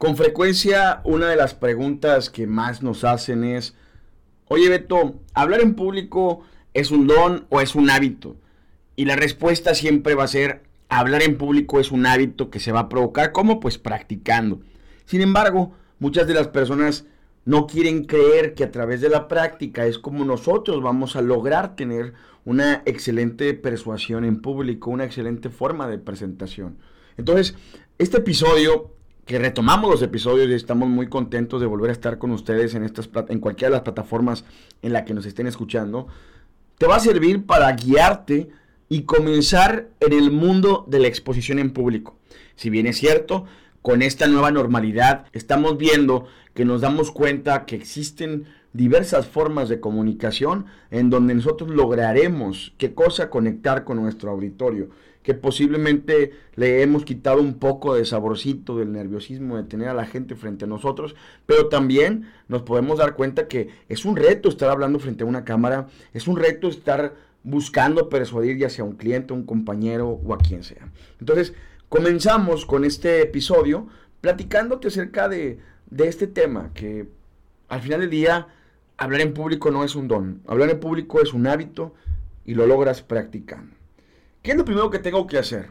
Con frecuencia, una de las preguntas que más nos hacen es, oye Beto, ¿hablar en público es un don o es un hábito? Y la respuesta siempre va a ser, hablar en público es un hábito que se va a provocar, ¿cómo? Pues practicando. Sin embargo, muchas de las personas no quieren creer que a través de la práctica es como nosotros vamos a lograr tener una excelente persuasión en público, una excelente forma de presentación. Entonces, este episodio que retomamos los episodios y estamos muy contentos de volver a estar con ustedes en, estas, en cualquiera de las plataformas en la que nos estén escuchando, te va a servir para guiarte y comenzar en el mundo de la exposición en público. Si bien es cierto, con esta nueva normalidad estamos viendo que nos damos cuenta que existen diversas formas de comunicación en donde nosotros lograremos qué cosa conectar con nuestro auditorio que posiblemente le hemos quitado un poco de saborcito del nerviosismo de tener a la gente frente a nosotros, pero también nos podemos dar cuenta que es un reto estar hablando frente a una cámara, es un reto estar buscando persuadir ya sea a un cliente, un compañero o a quien sea. Entonces, comenzamos con este episodio platicándote acerca de, de este tema, que al final del día hablar en público no es un don, hablar en público es un hábito y lo logras practicando. ¿Qué es lo primero que tengo que hacer?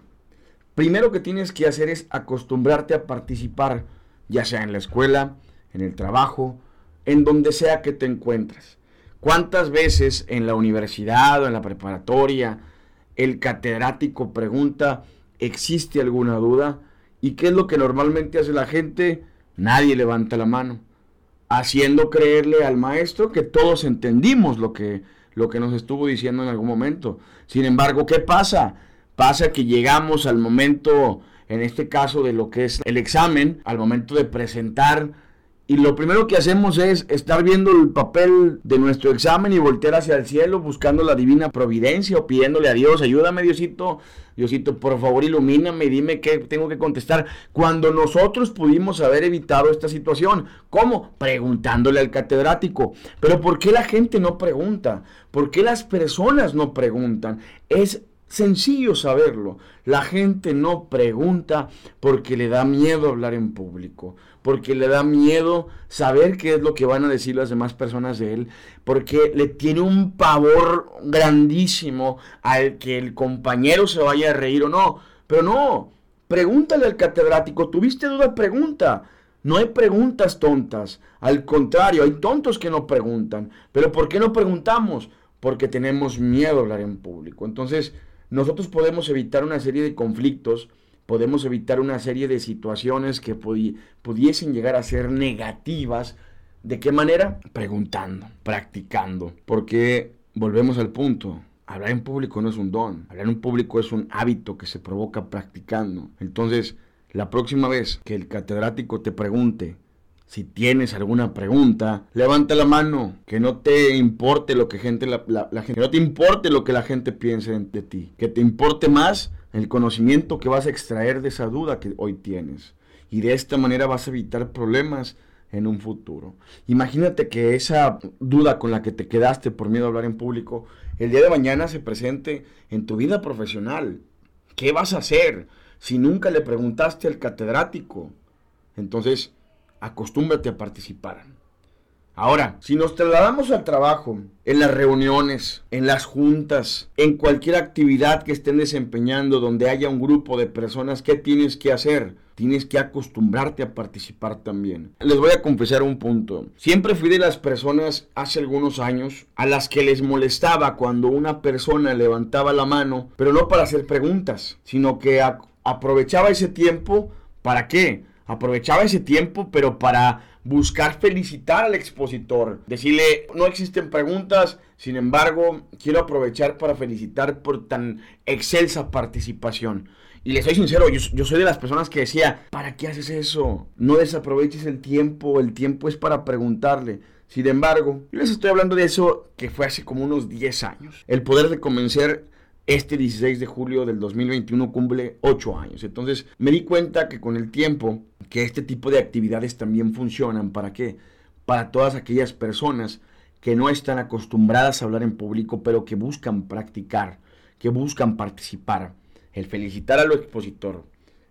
Primero que tienes que hacer es acostumbrarte a participar, ya sea en la escuela, en el trabajo, en donde sea que te encuentres. ¿Cuántas veces en la universidad o en la preparatoria el catedrático pregunta, ¿existe alguna duda? ¿Y qué es lo que normalmente hace la gente? Nadie levanta la mano, haciendo creerle al maestro que todos entendimos lo que lo que nos estuvo diciendo en algún momento. Sin embargo, ¿qué pasa? Pasa que llegamos al momento, en este caso de lo que es el examen, al momento de presentar y lo primero que hacemos es estar viendo el papel de nuestro examen y voltear hacia el cielo buscando la divina providencia o pidiéndole a Dios, ayúdame Diosito, Diosito, por favor ilumíname y dime qué tengo que contestar. Cuando nosotros pudimos haber evitado esta situación, ¿cómo? Preguntándole al catedrático. Pero ¿por qué la gente no pregunta? ¿Por qué las personas no preguntan? Es sencillo saberlo. La gente no pregunta porque le da miedo hablar en público, porque le da miedo saber qué es lo que van a decir las demás personas de él, porque le tiene un pavor grandísimo al que el compañero se vaya a reír o no. Pero no, pregúntale al catedrático, ¿tuviste duda? Pregunta. No hay preguntas tontas, al contrario, hay tontos que no preguntan. Pero ¿por qué no preguntamos? Porque tenemos miedo a hablar en público. Entonces, nosotros podemos evitar una serie de conflictos, podemos evitar una serie de situaciones que pudiesen llegar a ser negativas. ¿De qué manera? Preguntando, practicando, porque volvemos al punto. Hablar en público no es un don, hablar en público es un hábito que se provoca practicando. Entonces, la próxima vez que el catedrático te pregunte, si tienes alguna pregunta, levanta la mano. Que no te importe lo que gente, la, gente, no te importe lo que la gente piense de ti. Que te importe más el conocimiento que vas a extraer de esa duda que hoy tienes. Y de esta manera vas a evitar problemas en un futuro. Imagínate que esa duda con la que te quedaste por miedo a hablar en público, el día de mañana se presente en tu vida profesional. ¿Qué vas a hacer si nunca le preguntaste al catedrático? Entonces, acostúmbrate a participar. Ahora, si nos trasladamos al trabajo, en las reuniones, en las juntas, en cualquier actividad que estén desempeñando donde haya un grupo de personas, ¿qué tienes que hacer? Tienes que acostumbrarte a participar también. Les voy a confesar un punto. Siempre fui de las personas hace algunos años a las que les molestaba cuando una persona levantaba la mano, pero no para hacer preguntas, sino que aprovechaba ese tiempo ¿para qué? Aprovechaba ese tiempo, pero para buscar felicitar al expositor, decirle, no existen preguntas, sin embargo, quiero aprovechar para felicitar por tan excelsa participación. Y le soy sincero, yo, soy de las personas que decía, ¿para qué haces eso? No desaproveches el tiempo, el tiempo es para preguntarle. Sin embargo, yo les estoy hablando de eso que fue hace como unos 10 años. El poder de convencer este 16 de julio del 2021 cumple 8 años. Entonces me di cuenta que con el tiempo que este tipo de actividades también funcionan. ¿Para qué? Para todas aquellas personas que no están acostumbradas a hablar en público, pero que buscan practicar, que buscan participar. El felicitar a los expositor,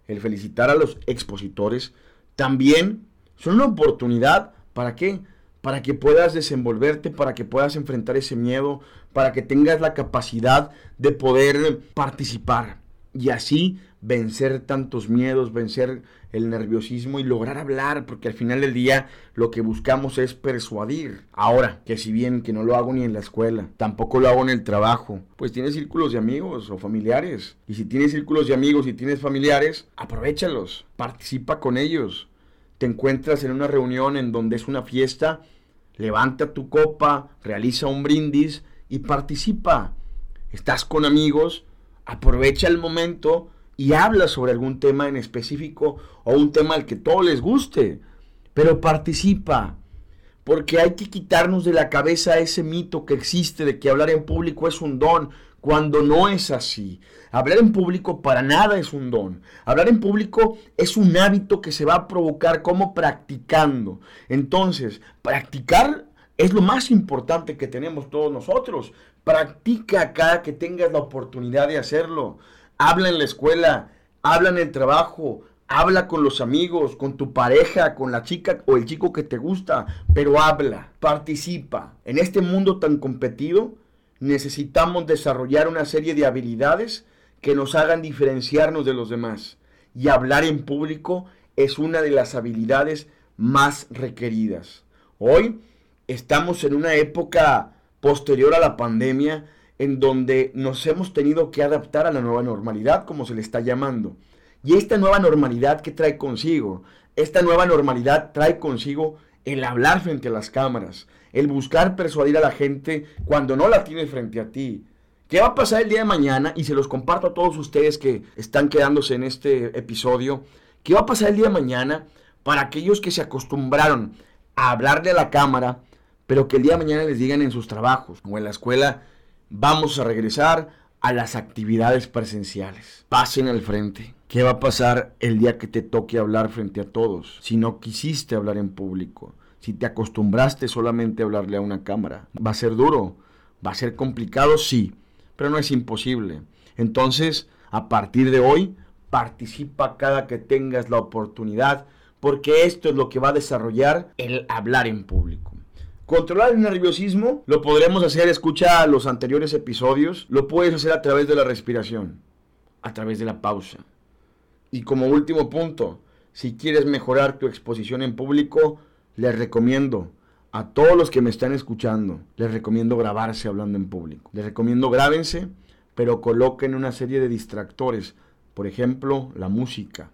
el felicitar a los expositores, también son una oportunidad para qué? Para que puedas desenvolverte, para que puedas enfrentar ese miedo, para que tengas la capacidad de poder participar y así vencer tantos miedos, vencer el nerviosismo y lograr hablar, porque al final del día lo que buscamos es persuadir. Ahora, que si bien que no lo hago ni en la escuela, tampoco lo hago en el trabajo, pues tienes círculos de amigos o familiares. Y si tienes círculos de amigos y tienes familiares, aprovechalos, participa con ellos. Te encuentras en una reunión en donde es una fiesta, levanta tu copa, realiza un brindis y participa. Estás con amigos, aprovecha el momento y habla sobre algún tema en específico o un tema al que todo les guste, pero participa, porque hay que quitarnos de la cabeza ese mito que existe de que hablar en público es un don, cuando no es así. Hablar en público para nada es un don. Hablar en público es un hábito que se va a provocar como practicando. Entonces, practicar es lo más importante que tenemos todos nosotros. Practica cada que tengas la oportunidad de hacerlo. Habla en la escuela, habla en el trabajo, habla con los amigos, con tu pareja, con la chica o el chico que te gusta, pero habla, participa. En este mundo tan competido, necesitamos desarrollar una serie de habilidades que nos hagan diferenciarnos de los demás. Y hablar en público es una de las habilidades más requeridas. Hoy estamos en una época posterior a la pandemia en donde nos hemos tenido que adaptar a la nueva normalidad, como se le está llamando. Y esta nueva normalidad que trae consigo, esta nueva normalidad trae consigo el hablar frente a las cámaras, el buscar persuadir a la gente cuando no la tiene frente a ti. ¿Qué va a pasar el día de mañana? Y se los comparto a todos ustedes que están quedándose en este episodio. ¿Qué va a pasar el día de mañana para aquellos que se acostumbraron a hablarle a la cámara, pero que el día de mañana les digan en sus trabajos o en la escuela, vamos a regresar a las actividades presenciales. Pasen al frente. ¿Qué va a pasar el día que te toque hablar frente a todos? Si no quisiste hablar en público, si te acostumbraste solamente a hablarle a una cámara. Va a ser duro, va a ser complicado, sí, pero no es imposible. Entonces, a partir de hoy, participa cada que tengas la oportunidad, porque esto es lo que va a desarrollar el hablar en público. Controlar el nerviosismo lo podremos hacer, escucha los anteriores episodios, lo puedes hacer a través de la respiración, a través de la pausa. Y como último punto, si quieres mejorar tu exposición en público, les recomiendo a todos los que me están escuchando, les recomiendo grabarse hablando en público. Les recomiendo grábense, pero coloquen una serie de distractores, por ejemplo, la música.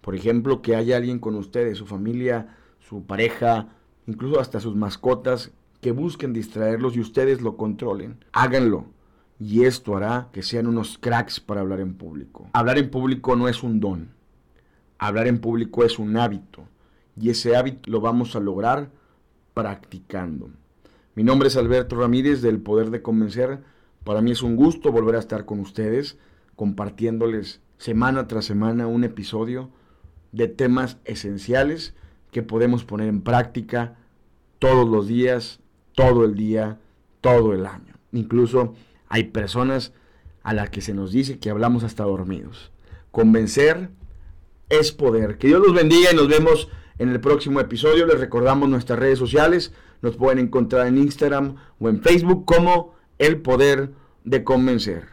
Por ejemplo, que haya alguien con ustedes, su familia, su pareja, incluso hasta sus mascotas, que busquen distraerlos y ustedes lo controlen. Háganlo. Y esto hará que sean unos cracks para hablar en público. Hablar en público no es un don. Hablar en público es un hábito. Y ese hábito lo vamos a lograr practicando. Mi nombre es Alberto Ramírez del Poder de Convencer. Para mí es un gusto volver a estar con ustedes compartiéndoles semana tras semana un episodio de temas esenciales que podemos poner en práctica todos los días, todo el día, todo el año. Incluso hay personas a las que se nos dice que hablamos hasta dormidos. Convencer es poder. Que Dios los bendiga y nos vemos en el próximo episodio. Les recordamos nuestras redes sociales. Nos pueden encontrar en Instagram o en Facebook como El Poder de Convencer.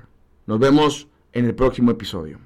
Nos vemos en el próximo episodio.